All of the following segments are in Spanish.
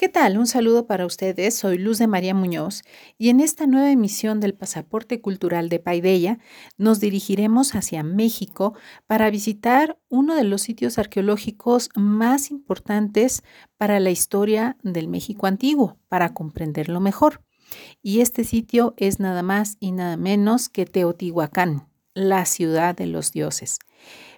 ¿Qué tal? Un saludo para ustedes. Soy Luz de María Muñoz y en esta nueva emisión del Pasaporte Cultural de Paideya nos dirigiremos hacia México para visitar uno de los sitios arqueológicos más importantes para la historia del México antiguo, para comprenderlo mejor. Y este sitio es nada más y nada menos que Teotihuacán, la ciudad de los dioses.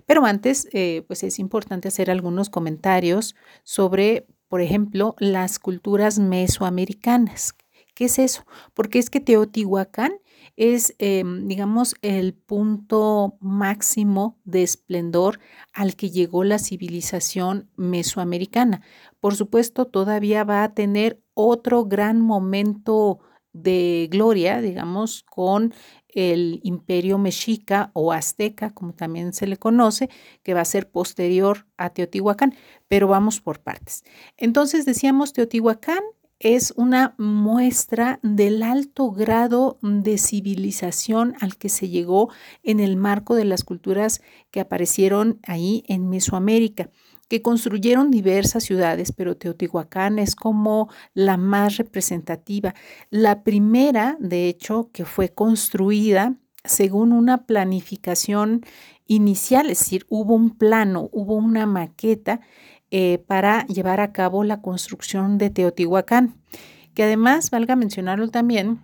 Pero antes, eh, pues es importante hacer algunos comentarios sobre por ejemplo, las culturas mesoamericanas. ¿Qué es eso? Porque es que Teotihuacán es, em, digamos, el punto máximo de esplendor al que llegó la civilización mesoamericana. Por supuesto, todavía va a tener otro gran momento de gloria, digamos, con el imperio mexica o azteca, como también se le conoce, que va a ser posterior a Teotihuacán, pero vamos por partes. Entonces decíamos, Teotihuacán es una muestra del alto grado de civilización al que se llegó en el marco de las culturas que aparecieron ahí en Mesoamérica que construyeron diversas ciudades, pero Teotihuacán es como la más representativa. La primera, de hecho, que fue construida según una planificación inicial, es decir, hubo un plano, hubo una maqueta eh, para llevar a cabo la construcción de Teotihuacán, que además, valga mencionarlo también,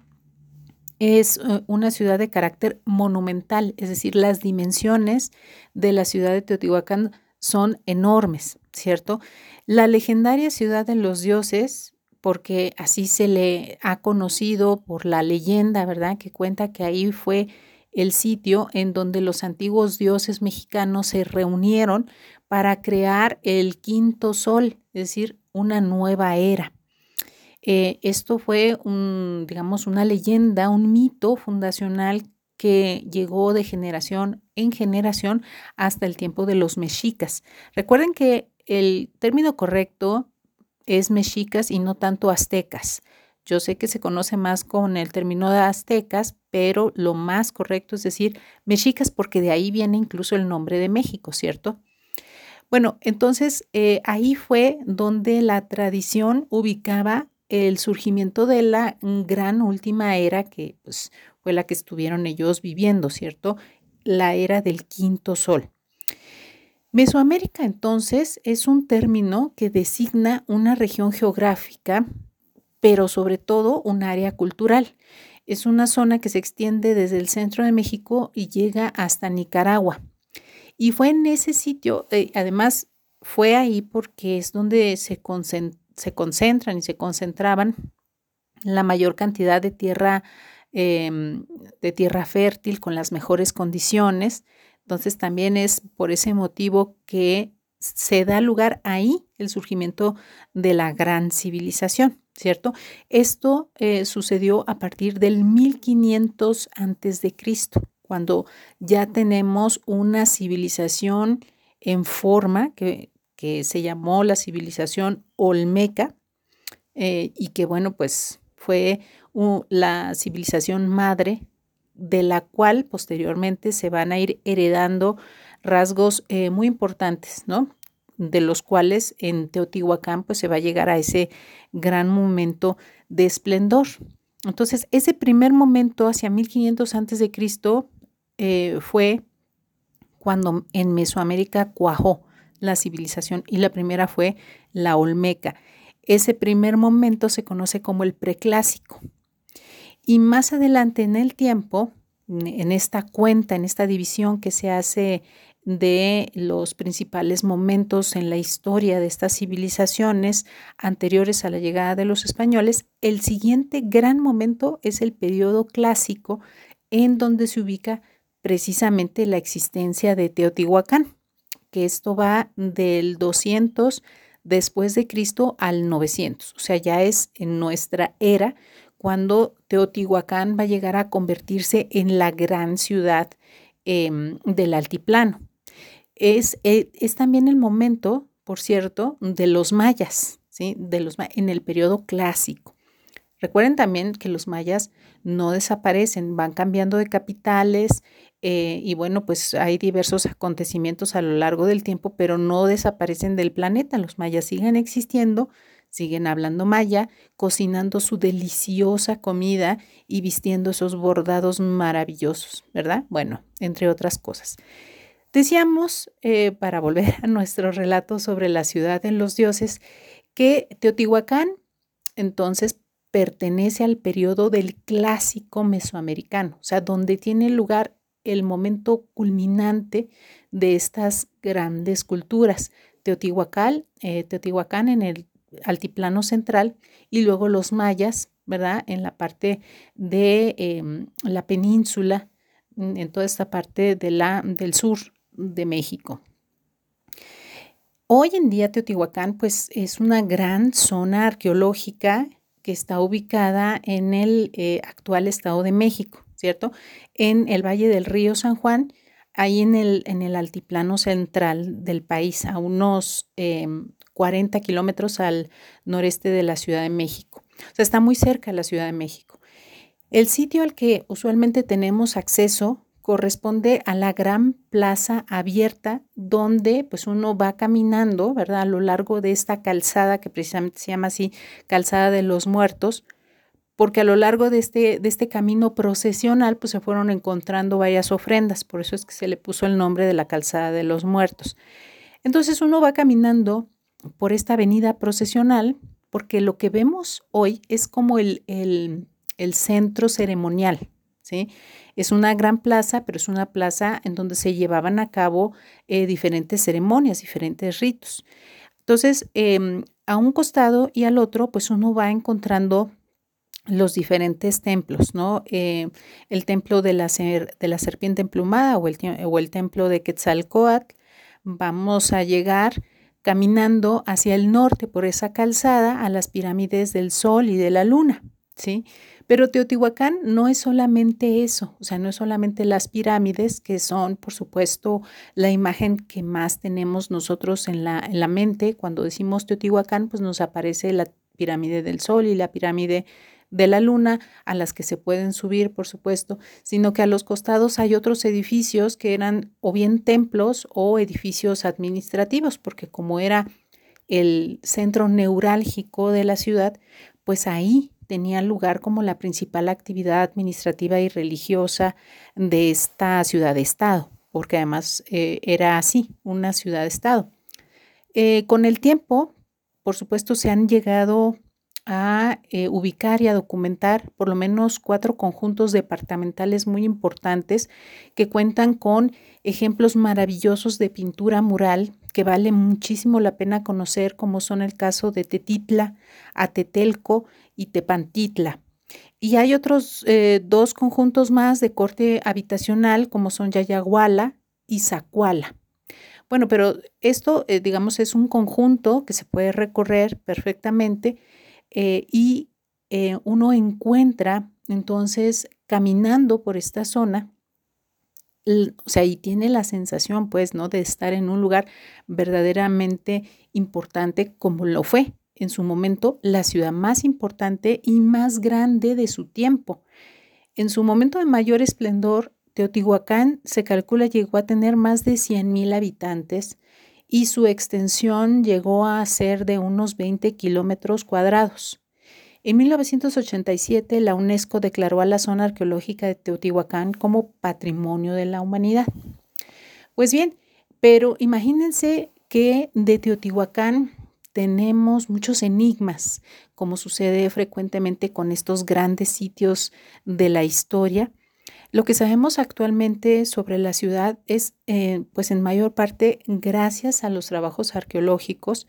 es eh, una ciudad de carácter monumental, es decir, las dimensiones de la ciudad de Teotihuacán son enormes, ¿cierto? La legendaria ciudad de los dioses, porque así se le ha conocido por la leyenda, ¿verdad? Que cuenta que ahí fue el sitio en donde los antiguos dioses mexicanos se reunieron para crear el quinto sol, es decir, una nueva era. Eh, esto fue, un, digamos, una leyenda, un mito fundacional que llegó de generación en generación hasta el tiempo de los mexicas. Recuerden que el término correcto es mexicas y no tanto aztecas. Yo sé que se conoce más con el término de aztecas, pero lo más correcto es decir mexicas porque de ahí viene incluso el nombre de México, ¿cierto? Bueno, entonces eh, ahí fue donde la tradición ubicaba el surgimiento de la gran última era que pues, fue la que estuvieron ellos viviendo, ¿cierto? La era del quinto sol. Mesoamérica entonces es un término que designa una región geográfica, pero sobre todo un área cultural. Es una zona que se extiende desde el centro de México y llega hasta Nicaragua. Y fue en ese sitio, eh, además fue ahí porque es donde se, se concentran y se concentraban la mayor cantidad de tierra Em, de tierra fértil con las mejores condiciones. Entonces también es por ese motivo que se da lugar ahí el surgimiento de la gran civilización, ¿cierto? Esto eh, sucedió a partir del 1500 antes de Cristo, cuando ya tenemos una civilización en forma que, se llamó la civilización olmeca eh, y que bueno, pues fue la civilización madre de la cual posteriormente se van a ir heredando rasgos eh, muy importantes, ¿no? De los cuales en Teotihuacán pues se va a llegar a ese gran momento de esplendor. Entonces, ese primer momento hacia 1500 antes de Cristo eh, fue cuando en Mesoamérica cuajó la civilización y la primera fue la Olmeca. Ese primer momento se conoce como el preclásico. Y más adelante en el tiempo, en esta cuenta, en esta división que se hace de los principales momentos en la historia de estas civilizaciones anteriores a la llegada de los españoles, el siguiente gran momento es el periodo clásico en donde se ubica precisamente la existencia de Teotihuacán, que esto va del 200 después de Cristo al 900, o sea, ya es en nuestra era cuando Teotihuacán va a llegar a convertirse en la gran ciudad em, del altiplano. Es, e, es, también el momento, por cierto, de los mayas, ¿sí? de los, en el periodo clásico. Recuerden también que los mayas no desaparecen, van cambiando de capitales eh, y bueno, pues hay diversos acontecimientos a lo largo del tiempo, pero no desaparecen del planeta. Los mayas siguen existiendo, siguen hablando maya, cocinando su deliciosa comida y vistiendo esos bordados maravillosos, ¿verdad? Bueno, entre otras cosas. Decíamos, eh, para volver a nuestro relato sobre la ciudad en los dioses, que Teotihuacán entonces pertenece al periodo del clásico mesoamericano, o sea, donde tiene lugar el momento culminante de estas grandes culturas. Teotihuacán, eh, Teotihuacán en el altiplano central y luego los mayas, ¿verdad? En la parte de em, la península, en toda esta parte de la, del sur de México. Hoy en día Teotihuacán pues es una gran zona arqueológica que está ubicada en el eh, actual Estado de México, ¿cierto? En el Valle del Río San Juan, ahí en el, en el altiplano central del país, a unos 40 em, kilómetros al noreste de la Ciudad de México. O sea, está muy cerca de la Ciudad de México. El sitio al que usualmente tenemos acceso corresponde a la gran plaza abierta donde pues uno va caminando, ¿verdad? A lo largo de esta calzada que precisamente se llama así calzada de los muertos, porque a lo largo de este, de este camino procesional pues se fueron encontrando varias ofrendas, por eso es que se le puso el nombre de la calzada de los muertos. Entonces uno va caminando por esta avenida procesional porque lo que vemos hoy es como el, el, el centro ceremonial, ¿sí? Es una gran plaza, pero es una plaza en donde se llevaban a cabo eh, diferentes ceremonias, diferentes ritos. Entonces, em, a un costado y al otro, pues uno va encontrando los diferentes templos, ¿no? Eh, el templo de la, de la serpiente emplumada o el, o el templo de Quetzalcoatl. Vamos a llegar caminando hacia el norte por esa calzada a las pirámides del Sol y de la Luna, ¿sí? Pero Teotihuacán no es solamente eso, o sea, no es solamente las pirámides, que son, por supuesto, la imagen que más tenemos nosotros en la, en la mente. Cuando decimos Teotihuacán, pues nos aparece la pirámide del Sol y la pirámide de la luna, a las que se pueden subir, por supuesto, sino que a los costados hay otros edificios que eran o bien templos o edificios administrativos, porque como era el centro neurálgico de la ciudad, pues ahí tenía lugar como la principal actividad administrativa y religiosa de esta ciudad-estado, porque además eh, era así, una ciudad-estado. Eh, con el tiempo, por supuesto, se han llegado a eh, ubicar y a documentar por lo menos cuatro conjuntos departamentales muy importantes que cuentan con ejemplos maravillosos de pintura mural que vale muchísimo la pena conocer, como son el caso de Tetitla, Atetelco y Tepantitla. Y hay otros eh, dos conjuntos más de corte habitacional, como son Yayaguala y Zacuala. Bueno, pero esto, eh, digamos, es un conjunto que se puede recorrer perfectamente eh, y uno encuentra entonces caminando por esta zona, o sea, y tiene la sensación, pues, ¿no? De estar en un lugar verdaderamente importante como lo fue en su momento la ciudad más importante y más grande de su tiempo. En su momento de mayor esplendor, Teotihuacán se calcula llegó a tener más de 100.000 habitantes y su extensión llegó a ser de unos 20 kilómetros cuadrados. En 1987, la UNESCO declaró a la zona arqueológica de Teotihuacán como Patrimonio de la Humanidad. Pues bien, pero imagínense que de Teotihuacán tenemos muchos enigmas, como sucede frecuentemente con estos grandes sitios de la historia. Lo que sabemos actualmente sobre la ciudad es, eh, pues en mayor parte, gracias a los trabajos arqueológicos,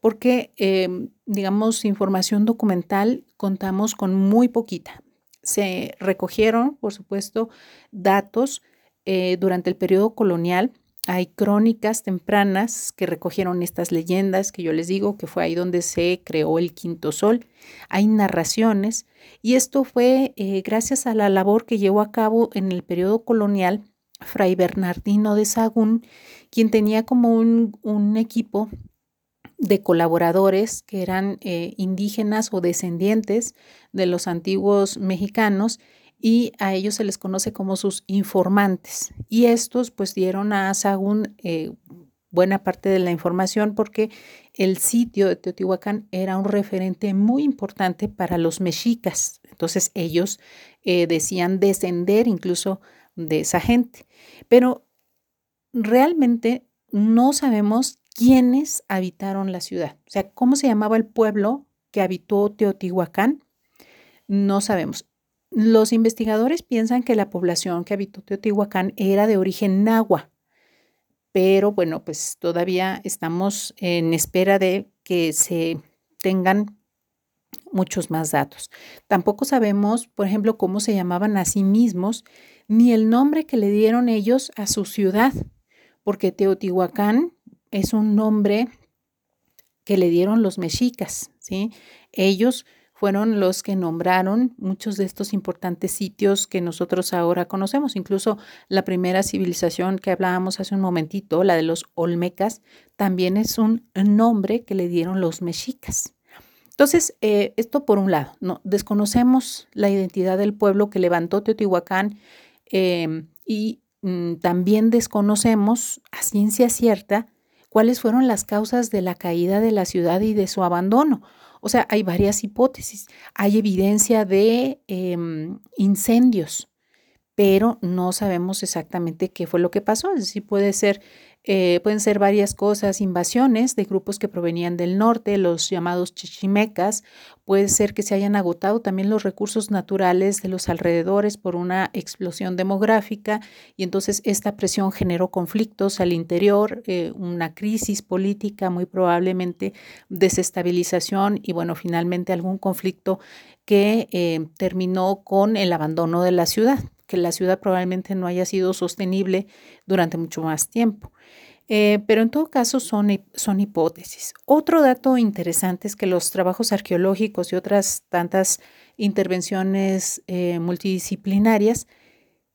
porque, em, digamos, información documental contamos con muy poquita. Se recogieron, por supuesto, datos eh, durante el periodo colonial hay crónicas tempranas que recogieron estas leyendas que yo les digo que fue ahí donde se creó el quinto sol. Hay narraciones y esto fue eh, gracias a la labor que llevó a cabo en el periodo colonial Fray Bernardino de Sagún, quien tenía como un, equipo de colaboradores que eran eh, indígenas o descendientes de los antiguos mexicanos y a ellos se les conoce como sus informantes. Y estos pues dieron a Sagún eh, buena parte de la información porque el sitio de Teotihuacán era un referente muy importante para los mexicas. Entonces ellos eh, decían descender incluso de esa gente. Pero realmente no sabemos quiénes habitaron la ciudad. O sea, cómo se llamaba el pueblo que habitó Teotihuacán, no sabemos. Los investigadores piensan que la población que habitó Teotihuacán era de origen náhuatl pero bueno, pues todavía estamos en espera de que se tengan muchos más datos. Tampoco sabemos, por ejemplo, cómo se llamaban a sí mismos, ni el nombre que le dieron ellos a su ciudad, porque Teotihuacán es un nombre que le dieron los mexicas, ¿sí? Ellos fueron los que nombraron muchos de estos importantes sitios que nosotros ahora conocemos. Incluso la primera civilización que hablábamos hace un momentito, la de los olmecas, también es un nombre que le dieron los mexicas. Entonces, eh, esto por un lado, no, desconocemos la identidad del pueblo que levantó Teotihuacán em, y mm, también desconocemos a ciencia cierta cuáles fueron las causas de la caída de la ciudad y de su abandono. O sea, hay varias hipótesis. Hay evidencia de em, incendios, pero no sabemos exactamente qué fue lo que pasó. Es decir, puede ser eh, pueden ser varias cosas, invasiones de grupos que provenían del norte, los llamados chichimecas. Puede ser que se hayan agotado también los recursos naturales de los alrededores por una explosión demográfica y entonces esta presión generó conflictos al interior, eh, una crisis política, muy probablemente desestabilización y bueno, finalmente algún conflicto que eh, terminó con el abandono de la ciudad que la ciudad probablemente no haya sido sostenible durante mucho más tiempo. Eh, pero en todo caso son, son hipótesis. Otro dato interesante es que los trabajos arqueológicos y otras tantas intervenciones eh, multidisciplinarias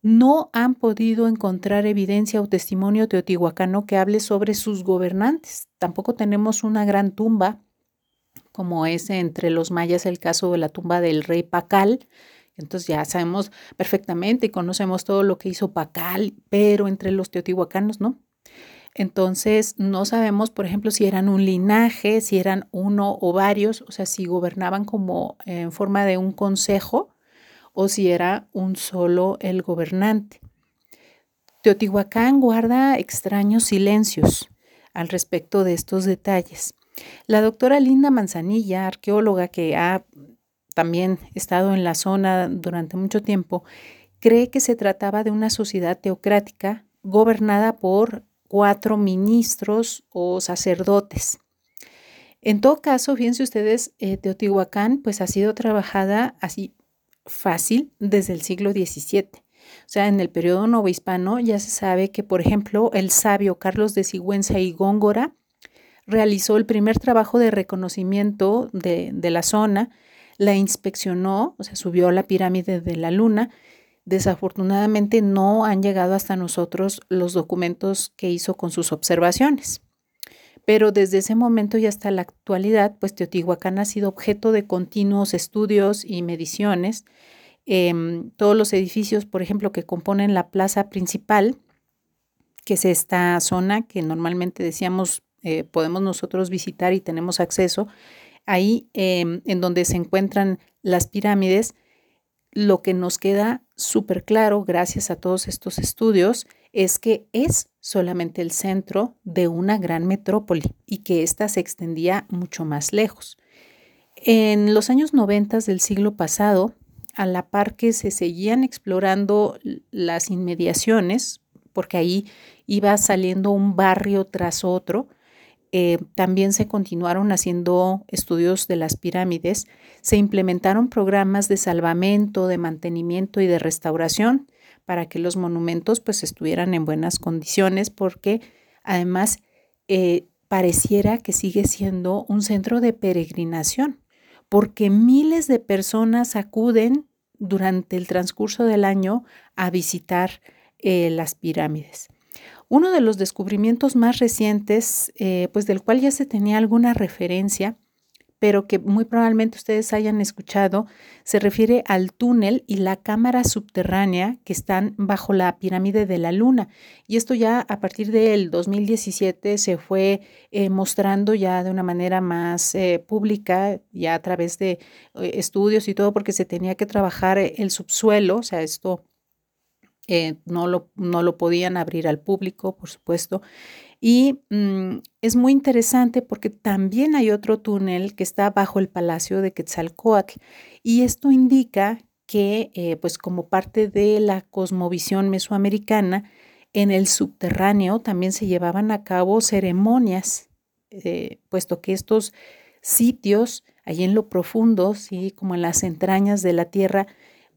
no han podido encontrar evidencia o testimonio teotihuacano que hable sobre sus gobernantes. Tampoco tenemos una gran tumba, como es entre los mayas el caso de la tumba del rey Pacal. Entonces ya sabemos perfectamente y conocemos todo lo que hizo Pacal, pero entre los teotihuacanos no. Entonces, no sabemos, por ejemplo, si eran un linaje, si eran uno o varios, o sea, si gobernaban como en forma de un consejo o si era un solo el gobernante. Teotihuacán guarda extraños silencios al respecto de estos detalles. La doctora Linda Manzanilla, arqueóloga que ha también estado en la zona durante mucho tiempo, cree que se trataba de una sociedad teocrática gobernada por cuatro ministros o sacerdotes. En todo caso, fíjense ustedes, eh, Teotihuacán pues ha sido trabajada así fácil desde el siglo XVII. O sea, en el periodo novohispano ya se sabe que, por ejemplo, el sabio Carlos de Sigüenza y Góngora realizó el primer trabajo de reconocimiento de, de la zona, la inspeccionó, o sea, subió a la pirámide de la luna Desafortunadamente no han llegado hasta nosotros los documentos que hizo con sus observaciones. Pero desde ese momento y hasta la actualidad, pues Teotihuacán ha sido objeto de continuos estudios y mediciones. Em, todos los edificios, por ejemplo, que componen la plaza principal, que es esta zona que normalmente decíamos eh, podemos nosotros visitar y tenemos acceso, ahí em, en donde se encuentran las pirámides, lo que nos queda súper claro, gracias a todos estos estudios, es que es solamente el centro de una gran metrópoli y que ésta se extendía mucho más lejos. En los años 90 del siglo pasado, a la par que se seguían explorando las inmediaciones, porque ahí iba saliendo un barrio tras otro, eh, también se continuaron haciendo estudios de las pirámides, se implementaron programas de salvamento, de mantenimiento y de restauración para que los monumentos pues estuvieran en buenas condiciones porque además eh, pareciera que sigue siendo un centro de peregrinación porque miles de personas acuden durante el transcurso del año a visitar eh, las pirámides. Uno de los descubrimientos más recientes, eh, pues del cual ya se tenía alguna referencia, pero que muy probablemente ustedes hayan escuchado, se refiere al túnel y la cámara subterránea que están bajo la pirámide de la Luna. Y esto ya a partir del 2017 se fue eh, mostrando ya de una manera más eh, pública, ya a través de eh, estudios y todo, porque se tenía que trabajar el subsuelo, o sea, esto no, lo, no lo podían abrir al público, por supuesto. Y mm, es muy interesante porque también hay otro túnel que está bajo el Palacio de Quetzalcoatl y esto indica que, eh, pues como parte de la cosmovisión mesoamericana, en el subterráneo también se llevaban a cabo ceremonias, eh, puesto que estos sitios, allí en lo profundo, ¿sí? como en las entrañas de la tierra,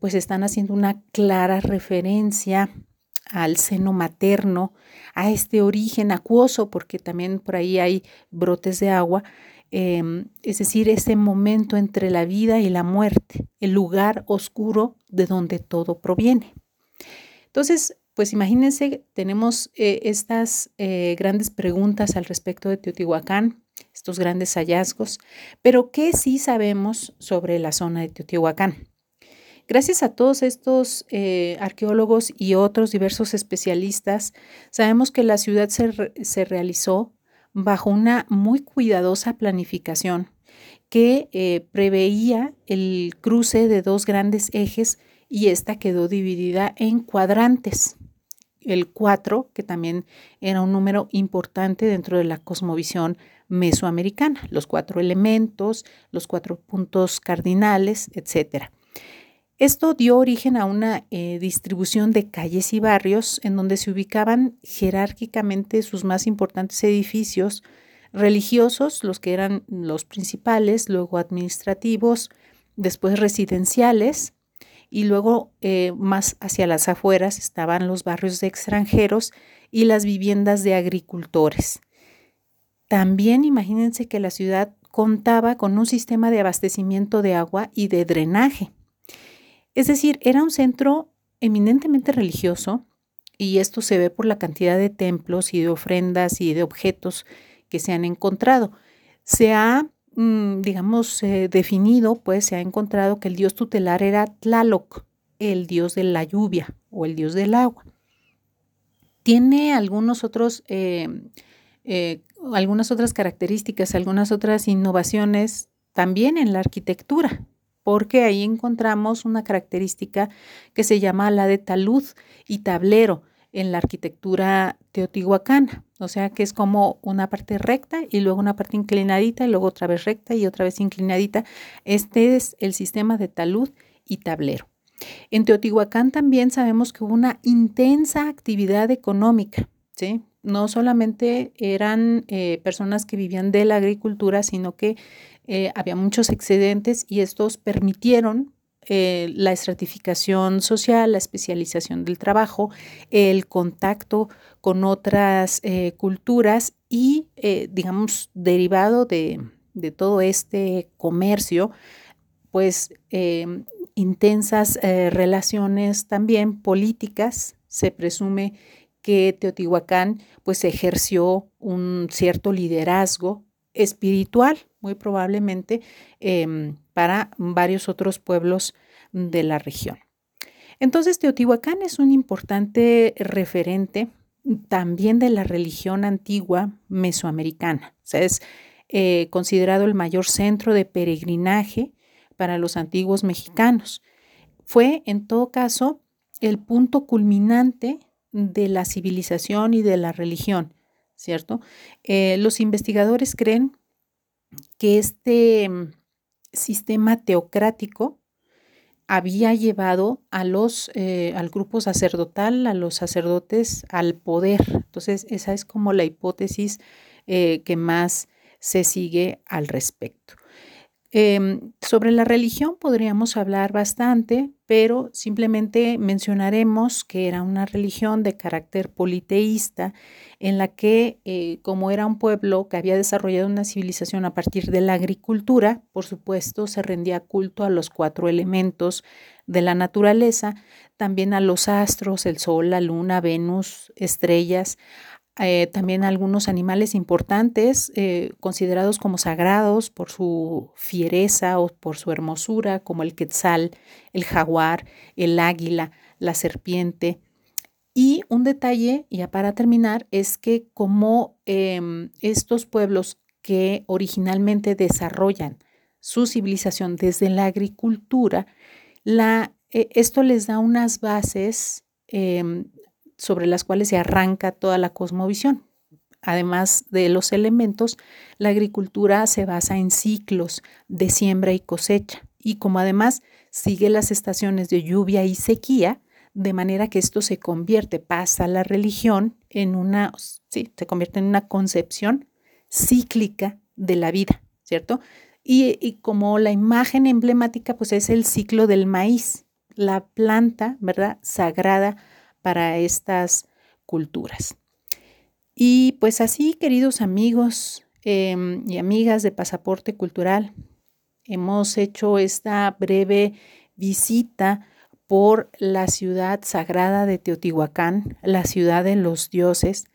pues están haciendo una clara referencia al seno materno, a este origen acuoso, porque también por ahí hay brotes de agua, em, es decir, ese momento entre la vida y la muerte, el lugar oscuro de donde todo proviene. Entonces, pues imagínense, tenemos eh, estas eh, grandes preguntas al respecto de Teotihuacán, estos grandes hallazgos, pero ¿qué sí sabemos sobre la zona de Teotihuacán? Gracias a todos estos eh, arqueólogos y otros diversos especialistas, sabemos que la ciudad se, realizó bajo una muy cuidadosa planificación que eh, preveía el cruce de dos grandes ejes y esta quedó dividida en cuadrantes. El 4, que también era un número importante dentro de la cosmovisión mesoamericana, los cuatro elementos, los cuatro puntos cardinales, etcétera. Esto dio origen a una eh, distribución de calles y barrios en donde se ubicaban jerárquicamente sus más importantes edificios religiosos, los que eran los principales, luego administrativos, después residenciales y luego eh, más hacia las afueras estaban los barrios de extranjeros y las viviendas de agricultores. También imagínense que la ciudad contaba con un sistema de abastecimiento de agua y de drenaje. Es decir, era un centro eminentemente religioso y esto se ve por la cantidad de templos y de ofrendas y de objetos que se han encontrado. Se ha, mm, digamos, eh, definido, pues se ha encontrado que el dios tutelar era Tlaloc, el dios de la lluvia o el dios del agua. Tiene algunos otros, eh, eh, algunas otras características, algunas otras innovaciones también en la arquitectura porque ahí encontramos una característica que se llama la de talud y tablero en la arquitectura teotihuacana, o sea que es como una parte recta y luego una parte inclinadita y luego otra vez recta y otra vez inclinadita. Este es el sistema de talud y tablero. En Teotihuacán también sabemos que hubo una intensa actividad económica, No solamente eran eh, personas que vivían de la agricultura, sino que eh, había muchos excedentes y estos permitieron eh, la estratificación social, la especialización del trabajo, el contacto con otras culturas y, digamos, derivado de, de, todo este comercio, pues intensas relaciones también políticas. Se presume que Teotihuacán pues ejerció un cierto liderazgo espiritual, muy probablemente, em, para varios otros pueblos de la región. Entonces, Teotihuacán es un importante referente también de la religión antigua mesoamericana. O sea, es eh, considerado el mayor centro de peregrinaje para los antiguos mexicanos. Fue, en todo caso, el punto culminante de la civilización y de la religión. ¿cierto? Eh, los investigadores creen que este mm, sistema teocrático había llevado a los, eh, al grupo sacerdotal, a los sacerdotes, al poder. Entonces, esa es como la hipótesis eh, que más se sigue al respecto. Em, sobre la religión podríamos hablar bastante, pero simplemente mencionaremos que era una religión de carácter politeísta en la que, eh, como era un pueblo que había desarrollado una civilización a partir de la agricultura, por supuesto, se rendía culto a los cuatro elementos de la naturaleza, también a los astros, el sol, la luna, Venus, estrellas, eh, también algunos animales importantes eh, considerados como sagrados por su fiereza o por su hermosura, como el quetzal, el jaguar, el águila, la serpiente. Y un detalle, ya para terminar, es que como em, estos pueblos que originalmente desarrollan su civilización desde la agricultura, la, eh, esto les da unas bases em, sobre las cuales se arranca toda la cosmovisión. Además de los elementos, la agricultura se basa en ciclos de siembra y cosecha y como además sigue las estaciones de lluvia y sequía, de manera que esto se convierte, pasa la religión en una, sí, se convierte en una concepción cíclica de la vida, ¿cierto? Y, y, como la imagen emblemática, pues es el ciclo del maíz, la planta, ¿verdad? Sagrada para estas culturas. Y pues así, queridos amigos em, y amigas de Pasaporte Cultural, hemos hecho esta breve visita por la ciudad sagrada de Teotihuacán, la ciudad de los dioses,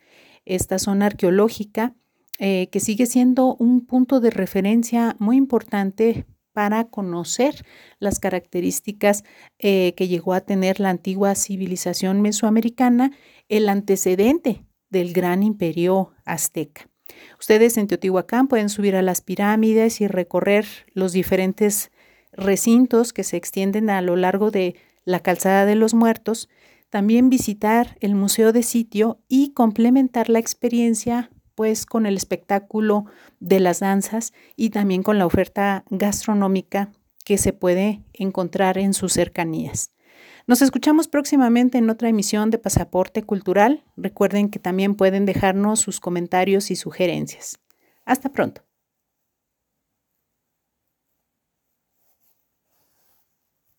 esta zona arqueológica eh, que sigue siendo un punto de referencia muy importante para conocer las características eh, que llegó a tener la antigua civilización mesoamericana, el antecedente del gran imperio azteca. Ustedes en Teotihuacán pueden subir a las pirámides y recorrer los diferentes recintos que se extienden a lo largo de la calzada de los muertos, también visitar el museo de sitio y complementar la experiencia pues con el espectáculo de las danzas y también con la oferta gastronómica que se puede encontrar en sus cercanías. Nos escuchamos próximamente en otra emisión de Pasaporte Cultural. Recuerden que también pueden dejarnos sus comentarios y sugerencias. Hasta pronto.